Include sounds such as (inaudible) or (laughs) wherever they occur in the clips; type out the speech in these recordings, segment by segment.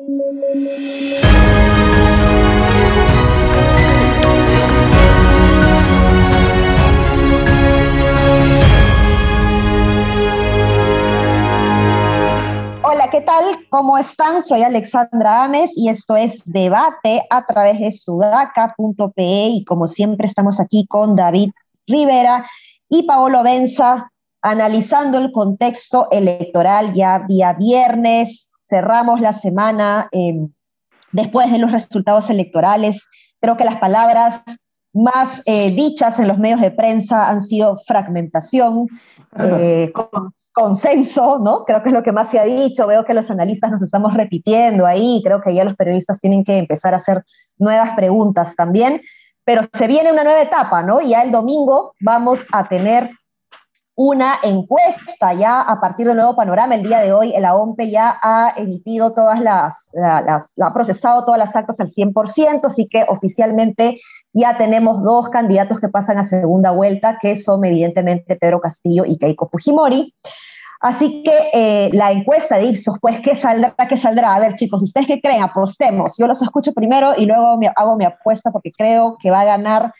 Hola, ¿qué tal? ¿Cómo están? Soy Alexandra Ames y esto es Debate a través de sudaca.pe y como siempre estamos aquí con David Rivera y Paolo Benza analizando el contexto electoral ya día viernes. Cerramos la semana eh, después de los resultados electorales. Creo que las palabras más eh, dichas en los medios de prensa han sido fragmentación, eh, consenso, ¿no? Creo que es lo que más se ha dicho. Veo que los analistas nos estamos repitiendo ahí. Creo que ya los periodistas tienen que empezar a hacer nuevas preguntas también. Pero se viene una nueva etapa, ¿no? Ya el domingo vamos a tener una encuesta ya a partir del nuevo panorama. El día de hoy la OMPE ya ha emitido todas las, ha procesado todas las actas al 100%, así que oficialmente ya tenemos dos candidatos que pasan a segunda vuelta, que son evidentemente Pedro Castillo y Keiko Fujimori. Así que eh, la encuesta de Ipsos, pues, ¿qué saldrá? ¿Qué saldrá? A ver, chicos, ¿ustedes qué creen? Apostemos. Yo los escucho primero y luego me, hago mi apuesta porque creo que va a ganar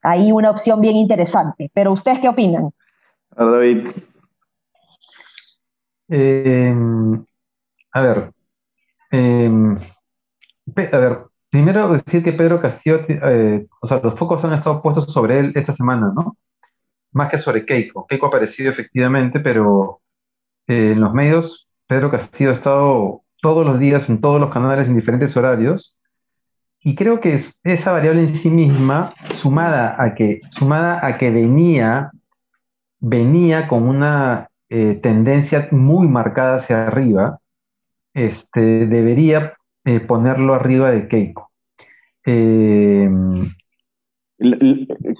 ahí una opción bien interesante. Pero ¿ustedes qué opinan? David. Eh, a ver. Eh, a ver, Primero decir que Pedro Castillo, eh, o sea, los focos han estado puestos sobre él esta semana, ¿no? Más que sobre Keiko. Keiko ha aparecido efectivamente, pero eh, en los medios Pedro Castillo ha estado todos los días en todos los canales en diferentes horarios. Y creo que es, esa variable en sí misma, sumada a que, sumada a que venía, venía con una eh, tendencia muy marcada hacia arriba, este, debería eh, ponerlo arriba de Keiko. Eh,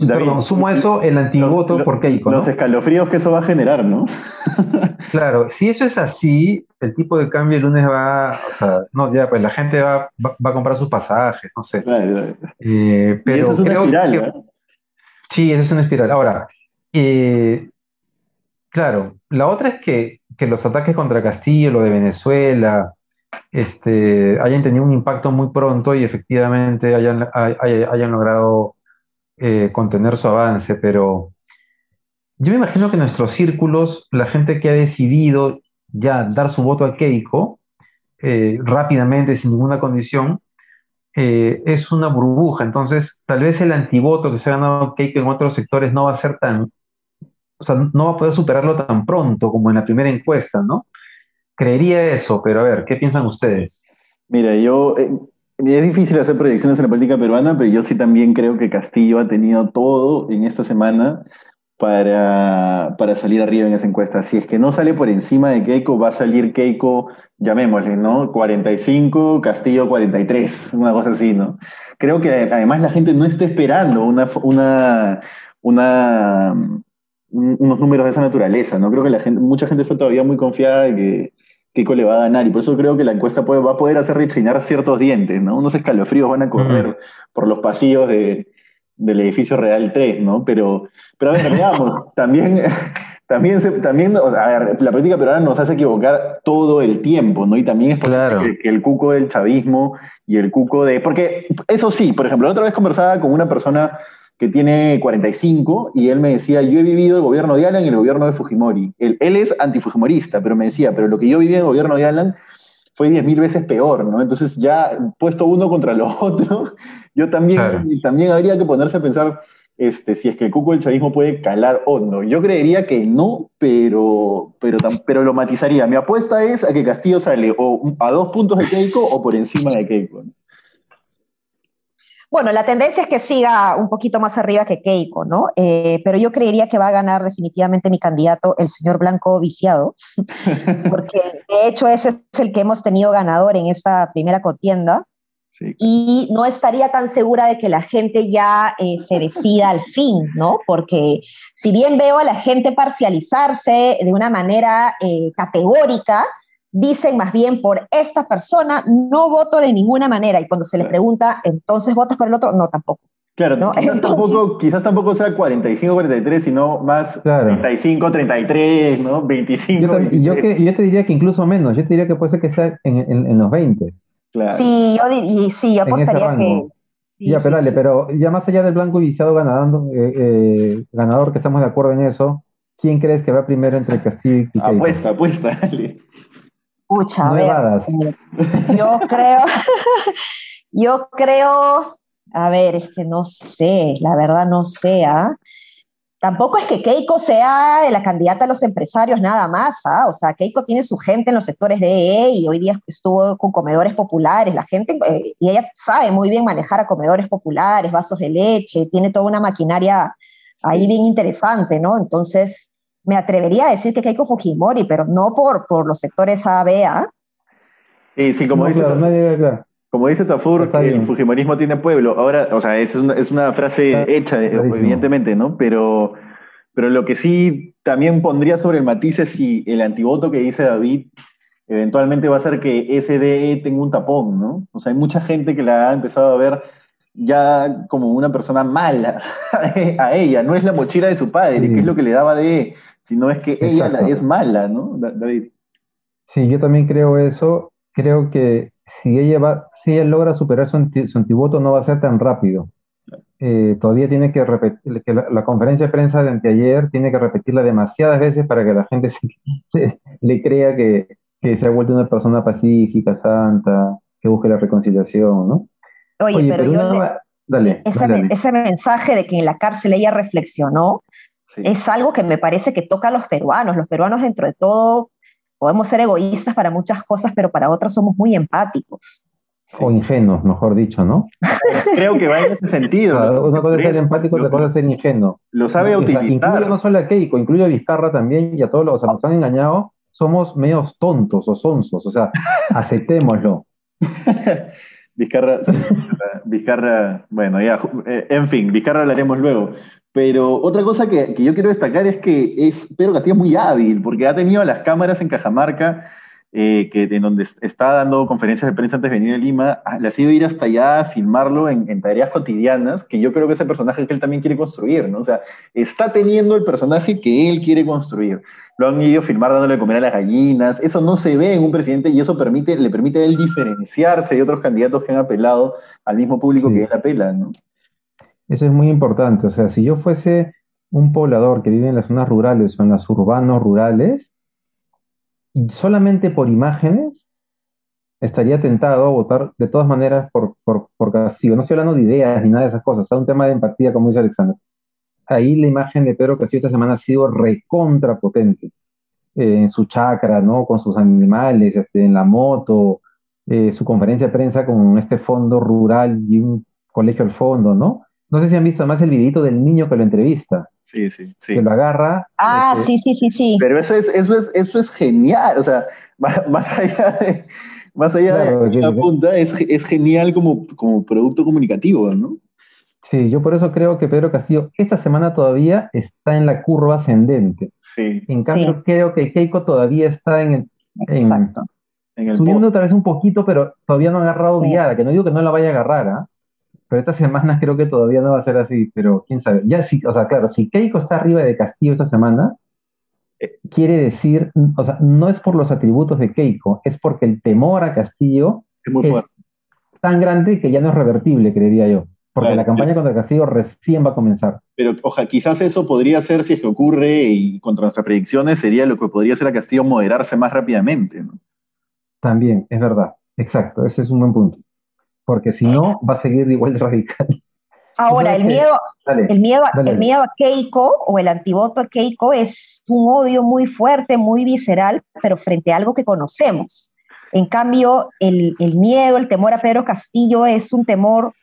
perdón, sumo a eso el antivoto por Keiko. Los escalofríos que eso va a generar, ¿no? (laughs) claro, si eso es así, el tipo de cambio el lunes va, o sea, no, ya, pues la gente va, va, a comprar sus pasajes, no sé. Eh, pero eso es una espiral, Sí, eso es una espiral. Ahora, claro, la otra es que, que los ataques contra Castillo, lo de Venezuela, este, hayan tenido un impacto muy pronto y efectivamente hayan, logrado eh, contener su avance, pero yo me imagino que nuestros círculos, la gente que ha decidido ya dar su voto a Keiko eh, rápidamente, sin ninguna condición, eh, es una burbuja. Entonces, tal vez el antivoto que se ha ganado Keiko en otros sectores no va a ser tan, o sea, no va a poder superarlo tan pronto como en la primera encuesta, ¿no? Creería eso, pero a ver, ¿qué piensan ustedes? Mira, yo, eh, es difícil hacer proyecciones en la política peruana, pero yo sí también creo que Castillo ha tenido todo en esta semana para, para salir arriba en esa encuesta. Si es que no sale por encima de Keiko, va a salir Keiko, llamémosle, ¿no? 45, Castillo 43, una cosa así, ¿no? Creo que además la gente no está esperando una, una, una, unos números de esa naturaleza, ¿no? Creo que la gente, mucha gente está todavía muy confiada de que Keiko le va a ganar y por eso creo que la encuesta puede, va a poder hacer rechinar ciertos dientes, ¿no? Unos escalofríos van a correr por los pasillos de, del edificio Real 3, ¿no? Pero, pero a ver, veamos, (laughs) también, también, también a ver, la política peruana nos hace equivocar todo el tiempo, ¿no? Y también es posible que, el cuco del chavismo y el cuco de... Porque eso sí, por ejemplo, la otra vez conversaba con una persona que tiene 45, y él me decía, yo he vivido el gobierno de Alan y el gobierno de Fujimori. Él, él es antifujimorista, pero me decía, pero lo que yo viví en el gobierno de Alan fue 10.000 veces peor, ¿no? Entonces ya puesto uno contra lo (laughs) otro, yo también, también habría que ponerse a pensar este, si es que el cuco del chavismo puede calar hondo. Yo creería que no, pero, pero, pero lo matizaría. Mi apuesta es a que Castillo sale o a dos puntos de Keiko o por encima de Keiko. Bueno, la tendencia es que siga un poquito más arriba que Keiko, ¿no? Eh, pero yo creería que va a ganar definitivamente mi candidato, el señor Blanco Viciado, (laughs) porque de hecho ese es el que hemos tenido ganador en esta primera contienda. Y no estaría tan segura de que la gente ya eh, se decida al fin, ¿no? Porque si bien veo a la gente parcializarse de una manera eh, categórica, dicen más bien por esta persona, no voto de ninguna manera. Y cuando se le pregunta, entonces votas por el otro, no, tampoco. Claro, ¿no? quizás, tampoco, quizás, tampoco, sea 45-43, sino más 35-33, ¿no? 25. Yo, yo, yo, te diría que incluso menos, yo te diría que puede ser que sea en, en, los 20. Sí, yo, y, sí, yo apostaría que... ya, pero dale, pero ya más allá del blanco y viciado ganador, eh, eh, ganador, que estamos de acuerdo en eso, ¿quién crees que va primero entre Castillo y Keiko? Apuesta, apuesta, (laughs) dale. Pucha, a ver, yo creo, (laughs) yo creo, a ver, es que no sé, la verdad no sé, ¿ah? Tampoco es que Keiko sea la candidata a los empresarios nada más, ¿ah? O sea, Keiko tiene su gente en los sectores de EE y hoy día estuvo con comedores populares, la gente, eh, y ella sabe muy bien manejar a comedores populares, vasos de leche, tiene toda una maquinaria ahí bien interesante, ¿no? Entonces, me atrevería a decir que Keiko Fujimori, pero no por, por los sectores A, B, A. Sí, sí, como dice. Como dice Tafur, el Fujimorismo tiene pueblo. Ahora, o sea, es una, es una frase hecha, evidentemente, ¿no? Pero, pero lo que sí también pondría sobre el matiz es si el antivoto que dice David eventualmente va a ser que SDE tenga un tapón, ¿no? O sea, hay mucha gente que la ha empezado a ver ya como una persona mala (laughs) a ella. No es la mochila de su padre, que es lo que le daba de, sino es que ella es mala, ¿no, David? Sí, yo también creo eso. Creo que si ella, va, si ella logra superar su, antivoto, no va a ser tan rápido. Eh, todavía tiene que repetir, que la, conferencia de prensa de anteayer tiene que repetirla demasiadas veces para que la gente (laughs) se, le crea que, se ha vuelto una persona pacífica, santa, que busque la reconciliación, ¿no? Oye, pero, dale, ese, mensaje de que en la cárcel ella reflexionó es algo que me parece que toca a los peruanos. Los peruanos, dentro de todo, podemos ser egoístas para muchas cosas, pero para otras somos muy empáticos. O ingenuos, mejor dicho, ¿no? (laughs) Creo que va en ese sentido. una cosa es ser empático, otra cosa es ser ingenuo. Lo sabe utilizar. incluye no solo a Keiko, incluye a Vizcarra también y a todos los, o sea, nos han engañado, somos medios tontos o sonsos, o sea, aceptémoslo. (laughs) Vizcarra, Vizcarra, bueno, ya, eh, en fin, Vizcarra hablaremos luego. Pero otra cosa que, yo quiero destacar es que es Pedro Castillo muy hábil, porque ha tenido las cámaras en Cajamarca, eh, que, en donde está dando conferencias de prensa antes de venir a Lima, ah, le ha sido ir hasta allá a filmarlo en, tareas cotidianas, que yo creo que es el personaje que él también quiere construir, ¿no? O sea, está teniendo el personaje que él quiere construir. Lo han ido a filmar dándole de comer a las gallinas, eso no se ve en un presidente y eso permite, le permite a él diferenciarse de otros candidatos que han apelado al mismo público que él apela, ¿no? Eso es muy importante. O sea, si yo fuese un poblador que vive en las zonas rurales o en las urbanos rurales, y solamente por imágenes, estaría tentado a votar de todas maneras por, por, por Castillo. No estoy hablando de ideas ni nada de esas cosas, es un tema de empatía, como dice Alexander. Ahí la imagen de Pedro Castillo esta semana ha sido recontrapotente. Eh, en su chacra, ¿no? Con sus animales, este, en la moto, eh, su conferencia de prensa con este fondo rural y un colegio al fondo, ¿no? No sé si han visto más el videito del niño que lo entrevista. Sí, sí, sí. Que lo agarra. Ah, este, sí, sí, sí, sí. Pero eso es, eso es, eso es genial. O sea, más allá de, más allá de la punta, es, es, genial como, como producto comunicativo, ¿no? Sí, yo por eso creo que Pedro Castillo esta semana todavía está en la curva ascendente. Sí. En cambio, creo que Keiko todavía está en el. Exacto. subiendo otra vez un poquito, pero todavía no ha agarrado guiada, que no digo que no la vaya a agarrar, ¿ah? Pero estas semanas creo que todavía no va a ser así, pero quién sabe. Ya sí, o sea, claro, si Keiko está arriba de Castillo esta semana, eh, quiere decir, o sea, no es por los atributos de Keiko, es porque el temor a Castillo es, tan grande que ya no es revertible, creería yo. Porque la campaña contra Castillo recién va a comenzar. Pero ojalá, quizás eso podría ser, si es que ocurre y contra nuestras predicciones, sería lo que podría hacer a Castillo moderarse más rápidamente. ¿no? También, es verdad. Exacto, ese es un buen punto porque si no, va a seguir igual de radical. Ahora, el miedo, el, miedo, el miedo a Keiko o el antivoto a Keiko es un odio muy fuerte, muy visceral, pero frente a algo que conocemos. En cambio, el, el miedo, el temor a Pedro Castillo es un temor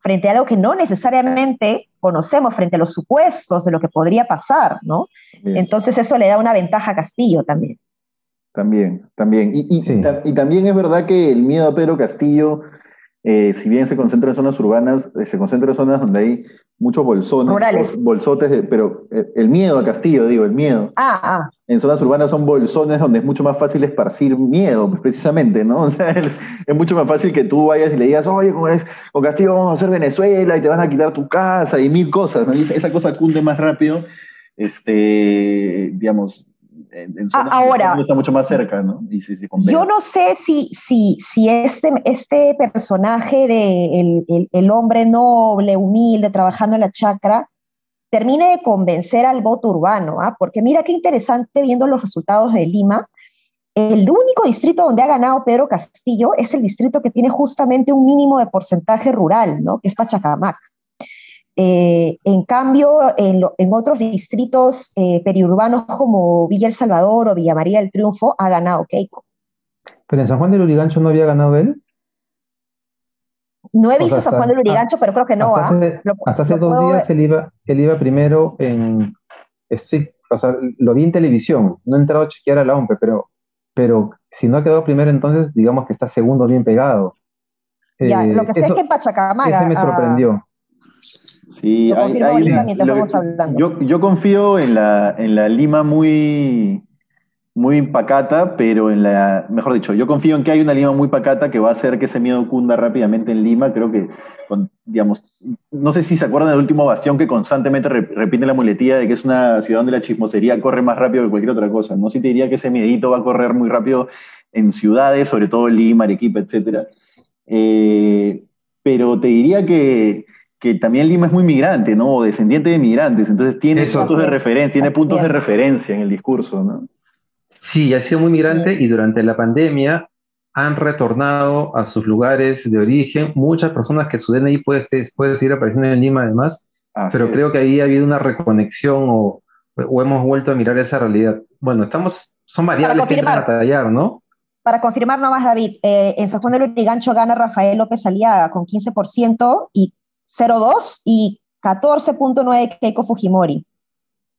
frente a algo que no necesariamente conocemos, frente a los supuestos de lo que podría pasar, ¿no? Entonces eso le da una ventaja a Castillo también. También, también. Y, y, y también es verdad que el miedo a Pedro Castillo eh, si bien se concentra en zonas urbanas, eh, se concentra en zonas donde hay muchos bolsones, bolsotes, pero eh, el miedo a Castillo, digo, el miedo. Ah, ah. En zonas urbanas son bolsones donde es mucho más fácil esparcir miedo, pues, precisamente, ¿no? (laughs) O sea, es, mucho más fácil que tú vayas y le digas, oye, con, con Castillo vamos a hacer Venezuela y te van a quitar tu casa y mil cosas, ¿no? esa, cosa cunde más rápido, este, digamos, en, zonas ahora, está mucho más cerca, ¿no? yo no sé si, si, si este, este personaje de el, el, hombre noble, humilde, trabajando en la chacra, termine de convencer al voto urbano, ¿ah? porque mira qué interesante viendo los resultados de Lima. El único distrito donde ha ganado Pedro Castillo es el distrito que tiene justamente un mínimo de porcentaje rural, ¿no? que es Pachacamac. Eh, en cambio, en, otros distritos eh, periurbanos como Villa El Salvador o Villa María del Triunfo, ha ganado Keiko. ¿Pero en San Juan del Urigancho no había ganado él? No he visto San Juan del Urigancho, pero creo que no. Hasta hace, ¿ah? hasta hace dos días él iba, él iba primero en... o sea, lo vi en televisión, no he entrado a chequear a la OMPE, pero, pero si no ha quedado primero, entonces digamos que está segundo bien pegado. Ya, lo que sé es que en Pachacamaga... Ese me sorprendió. Sí, yo, yo, confío en la, en la Lima muy, muy pacata, pero en la, mejor dicho, yo confío en que hay una Lima muy pacata que va a hacer que ese miedo cunda rápidamente en Lima. Creo que, digamos, no sé si se acuerdan del último bastión que constantemente repite la muletilla de que es una ciudad donde la chismosería corre más rápido que cualquier otra cosa. No sé si te diría que ese miedito va a correr muy rápido en ciudades, sobre todo Lima, Arequipa, etc. Eh, pero te diría que que también Lima es muy migrante, ¿no? O descendiente de migrantes, entonces tiene puntos de referencia, tiene puntos de referencia en el discurso, ¿no? Sí, ha sido muy migrante y durante la pandemia han retornado a sus lugares de origen muchas personas que su DNI puede, puede seguir apareciendo en Lima además, pero creo que ahí ha habido una reconexión o, o, hemos vuelto a mirar esa realidad. Bueno, estamos, son variables que entran a tallar, ¿no? Para confirmar nomás, David, eh, en San Juan del Urigancho gana Rafael López Aliaga con 15% y 0.2 y 14.9 Keiko Fujimori.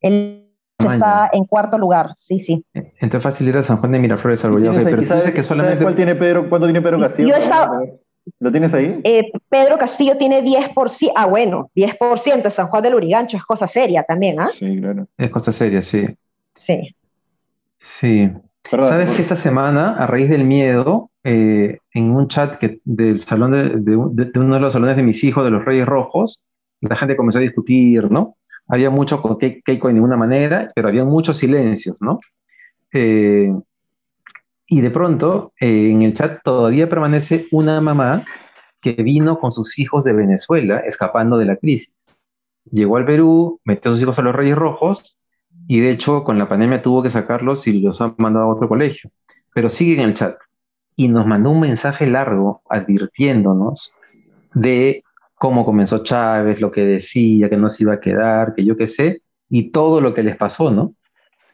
Él está en cuarto lugar, sí, sí. Entonces fácil ir a San Juan de Miraflores al pero ¿sabes, que solamente... cuál tiene Pedro, cuánto tiene Pedro Castillo? ¿Lo tienes ahí? Eh, Pedro Castillo tiene 10%, ah bueno, 10% de San Juan del Urigancho, es cosa seria también, ¿ah? Sí, claro. Es cosa seria, sí. Sí. Sí. ¿Sabes que esta semana, a raíz del miedo, eh, en un chat que, del salón de, uno de los salones de mis hijos, de los Reyes Rojos, la gente comenzó a discutir, ¿no? Había mucho con Keiko de ninguna manera, pero había muchos silencios, ¿no? Eh, y de pronto, eh, en el chat todavía permanece una mamá que vino con sus hijos de Venezuela escapando de la crisis. Llegó al Perú, metió a sus hijos a los Reyes Rojos y de hecho con la pandemia tuvo que sacarlos y los han mandado a otro colegio. Pero sigue en el chat y nos mandó un mensaje largo advirtiéndonos de cómo comenzó Chávez, lo que decía, que no se iba a quedar, que yo qué sé, y todo lo que les pasó, ¿no?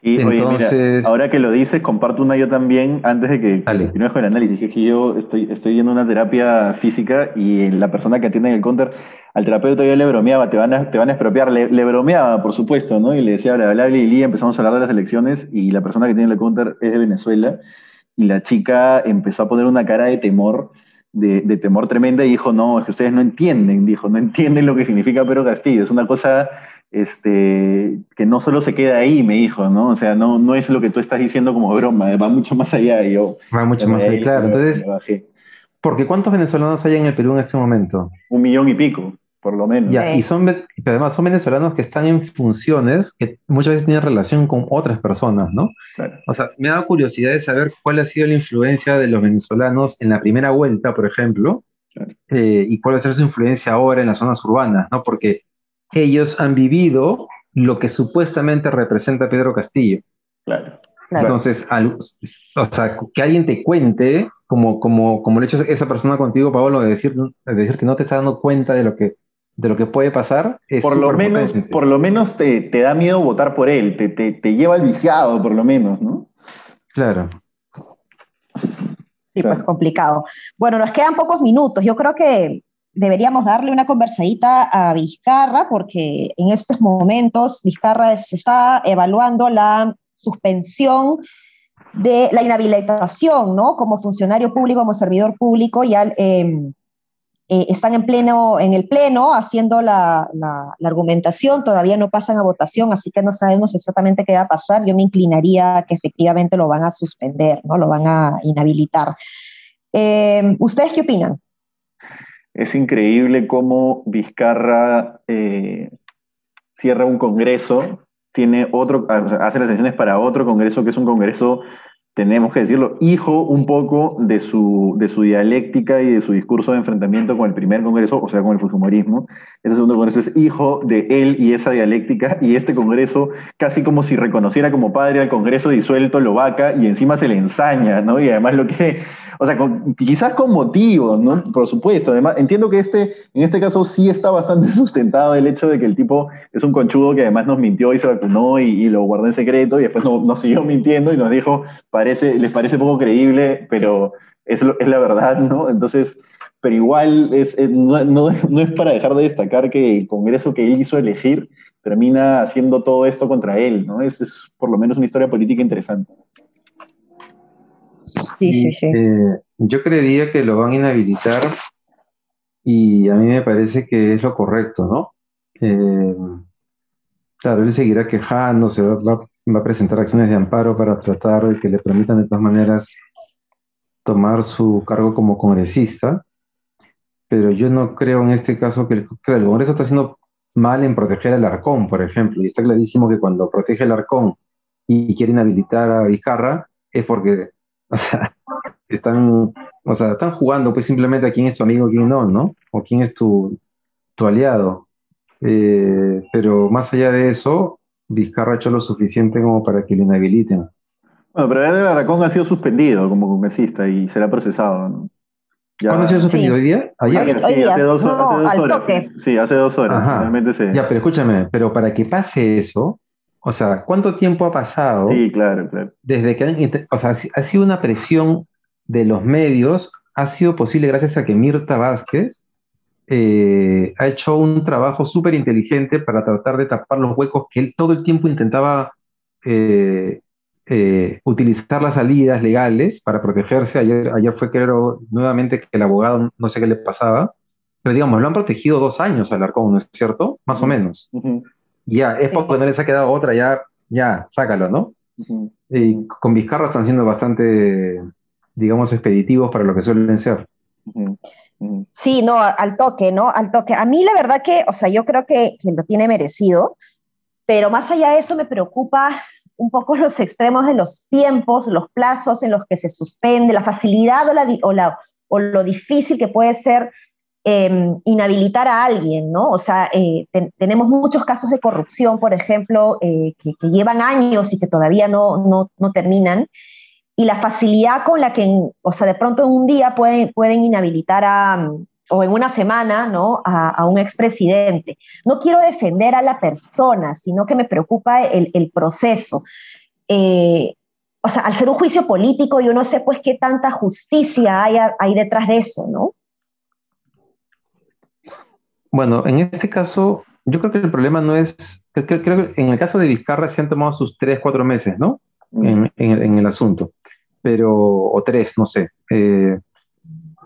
Sí, Entonces, oye, mira, ahora que lo dices, comparto una yo también, antes de que continúes con el análisis, que, yo estoy, estoy yendo a una terapia física y la persona que atiende en el counter, al terapeuta yo le bromeaba, te van a, te van a expropiar, le, bromeaba, por supuesto, ¿no? Y le decía, bla, bla, bla, y empezamos a hablar de las elecciones y la persona que tiene el counter es de Venezuela y la chica empezó a poner una cara de temor, de, temor tremenda y dijo, no, es que ustedes no entienden, dijo, no entienden lo que significa Pedro Castillo, es una cosa este, que no solo se queda ahí, me dijo, ¿no? O sea, no, no es lo que tú estás diciendo como broma, va mucho más allá. Y yo, va mucho más allá, claro. Entonces, porque ¿cuántos venezolanos hay en el Perú en este momento? Un millón y pico por lo menos. y son, además son venezolanos que están en funciones que muchas veces tienen relación con otras personas, ¿no? O sea, me ha dado curiosidad de saber cuál ha sido la influencia de los venezolanos en la primera vuelta, por ejemplo, eh, y cuál va a ser su influencia ahora en las zonas urbanas, ¿no? Porque ellos han vivido lo que supuestamente representa Pedro Castillo. Claro. Entonces, o sea, que alguien te cuente, como, como, como lo ha hecho esa persona contigo, Pablo, de decir, de decir que no te está dando cuenta de lo que de lo que puede pasar. por, lo menos, por lo menos te, te, da miedo votar por él, te, te, te, lleva al viciado, por lo menos, ¿no? Claro. Sí, pues complicado. Bueno, nos quedan pocos minutos. Yo creo que deberíamos darle una conversadita a Vizcarra, porque en estos momentos Vizcarra se está evaluando la suspensión de la inhabilitación, ¿no? Como funcionario público, como servidor público, y al, eh, están en, pleno, en el pleno haciendo la, argumentación, todavía no pasan a votación, así que no sabemos exactamente qué va a pasar. Yo me inclinaría que efectivamente lo van a suspender, ¿no? lo van a inhabilitar. Eh, ¿Ustedes qué opinan? Es increíble cómo Vizcarra eh, cierra un congreso tiene otro, hace las elecciones para otro Congreso que es un Congreso tenemos que decirlo, hijo un poco de su, de su dialéctica y de su discurso de enfrentamiento con el primer Congreso, o sea, con el Fujimorismo. Ese segundo Congreso es hijo de él y esa dialéctica, y este Congreso casi como si reconociera como padre al Congreso disuelto, lo vaca, y encima se le ensaña, ¿no? Y además lo que o sea, quizás con motivos, ¿no? Por supuesto. Además, entiendo que este, en este caso sí está bastante (laughs) sustentado el hecho de que el tipo es un conchudo que además nos mintió y se vacunó y, lo guardó en secreto y después nos siguió mintiendo y nos dijo, parece, les parece poco creíble, pero es, es la verdad, ¿no? Entonces, pero igual es, no es para dejar de destacar que el Congreso que él hizo elegir termina haciendo todo esto contra él, ¿no? Es, es por lo menos una historia política interesante. Sí, sí, sí. Eh, yo creería que lo van a inhabilitar y a mí me parece que es lo correcto, ¿no? Eh, claro, él seguirá quejándose, va, va, a presentar acciones de amparo para tratar de que le permitan de todas maneras tomar su cargo como congresista, pero yo no creo en este caso que el, el Congreso está haciendo mal en proteger al Arcón, por ejemplo, y está clarísimo que cuando protege el Arcón y quiere inhabilitar a Vizcarra es porque (laughs) o sea, están, o sea, están jugando pues simplemente a quién es tu amigo, quién no, ¿no? O quién es tu, tu aliado. Eh, pero más allá de eso, Vizcarra ha hecho lo suficiente como para que lo inhabiliten. Bueno, pero Edgar Aracón ha sido suspendido como congresista y será procesado, ¿no? ¿Cuándo ha sido suspendido? ¿Hoy día? ¿Ayer? Sí, hace dos, horas. Sí, hace dos horas. Realmente Ya, pero escúchame, pero para que pase eso, o sea, ¿cuánto tiempo ha pasado? Sí, claro, claro. Desde que o sea, ha sido una presión de los medios, ha sido posible gracias a que Mirta Vázquez eh, ha hecho un trabajo súper inteligente para tratar de tapar los huecos que él todo el tiempo intentaba eh, eh, utilizar las salidas legales para protegerse. Ayer, ayer fue, creo, nuevamente que el abogado, no sé qué le pasaba, pero digamos, lo han protegido dos años al Arcón, ¿no es cierto? Más o menos. Ya, es porque no les ha quedado otra, ya, ya, sácalo, ¿no? Y con Vizcarra están siendo bastante, digamos, expeditivos para lo que suelen ser. Sí, no, al toque, ¿no? Al toque. A mí la verdad que, o sea, yo creo que, que lo tiene merecido, pero más allá de eso me preocupa un poco (laughs) los extremos de los tiempos, los plazos en los que se suspende, la facilidad o, la, o, la, o lo difícil que puede ser Em, inhabilitar a alguien, ¿no? O sea, eh, tenemos muchos casos de corrupción, por ejemplo, eh, que, llevan años y que todavía no, no, terminan, y la facilidad con la que, o sea, de pronto en un día pueden, pueden inhabilitar a, o en una semana, ¿no? A, un expresidente. No quiero defender a la persona, sino que me preocupa el, el proceso. Eh, o sea, al ser un juicio político, yo no sé pues qué tanta justicia hay, hay detrás de eso, ¿no? Bueno, en este caso, yo creo que el problema no es, creo, que en el caso de Vizcarra se han tomado sus tres, cuatro meses, ¿no? Mm. En, el asunto, pero, o tres, no sé. Eh,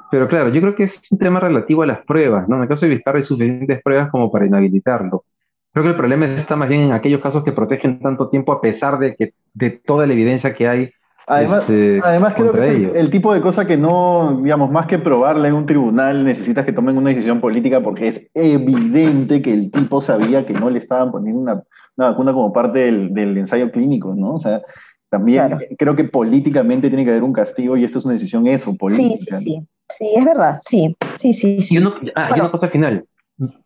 pero claro, yo creo que es un tema relativo a las pruebas, ¿no? En el caso de Vizcarra hay suficientes pruebas como para inhabilitarlo. Creo que el problema está más bien en aquellos casos que protegen tanto tiempo a pesar de que de toda la evidencia que hay Además, este, además creo que es el, tipo de cosa que no, digamos, más que probarle en un tribunal, necesitas que tomen una decisión política porque es evidente que el tipo sabía que no le estaban poniendo una, vacuna como parte del, ensayo clínico, ¿no? O sea, también creo que políticamente tiene que haber un castigo y esto es una decisión eso, política. Sí, sí, sí, es verdad, sí, sí, sí. sí. Y, ah, una cosa final,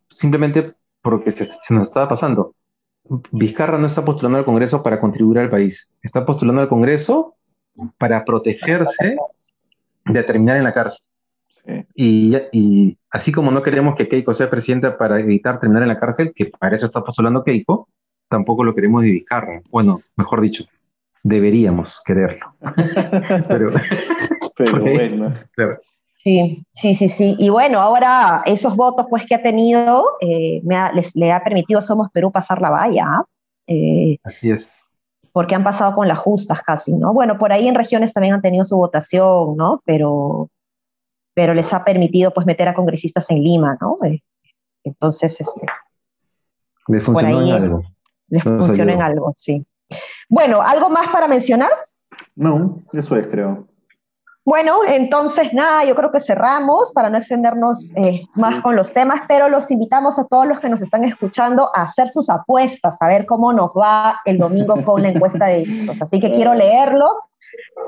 simplemente porque se, se nos estaba pasando. Vizcarra no está postulando al Congreso para contribuir al país, está postulando al Congreso para protegerse de terminar en la cárcel. Y, así como no queremos que Keiko sea presidenta para evitar terminar en la cárcel, que para eso está postulando Keiko, tampoco lo queremos de Vizcarra. Bueno, mejor dicho, deberíamos quererlo. (laughs) pero, bueno. Sí, sí, sí, sí. Y bueno, ahora esos votos pues que ha tenido, eh, le ha permitido a Somos Perú pasar la valla. ¿ah? Eh, así es porque han pasado con las justas casi, ¿no? Bueno, por ahí en regiones también han tenido su votación, ¿no? Pero, pero les ha permitido pues meter a congresistas en Lima, ¿no? Eh, entonces, este... Les funcionó en algo. Les funciona en algo, sí. Bueno, ¿algo más para mencionar? No, eso es, creo. Bueno, entonces nada, yo creo que cerramos para no extendernos eh, más con los temas, pero los invitamos a todos los que nos están escuchando a hacer sus apuestas, a ver cómo nos va el domingo con la encuesta de Ipsos. Así que quiero leerlos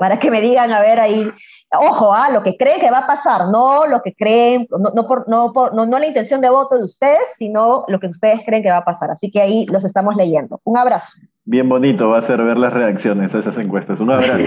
para que me digan, a ver ahí, ojo, a ah, lo que creen que va a pasar, no lo que creen, no, no, por, no, por, no, no la intención de voto de ustedes, sino lo que ustedes creen que va a pasar. Así que ahí los estamos leyendo. Un abrazo. Bien bonito va a ser ver las reacciones a esas encuestas. Un abrazo.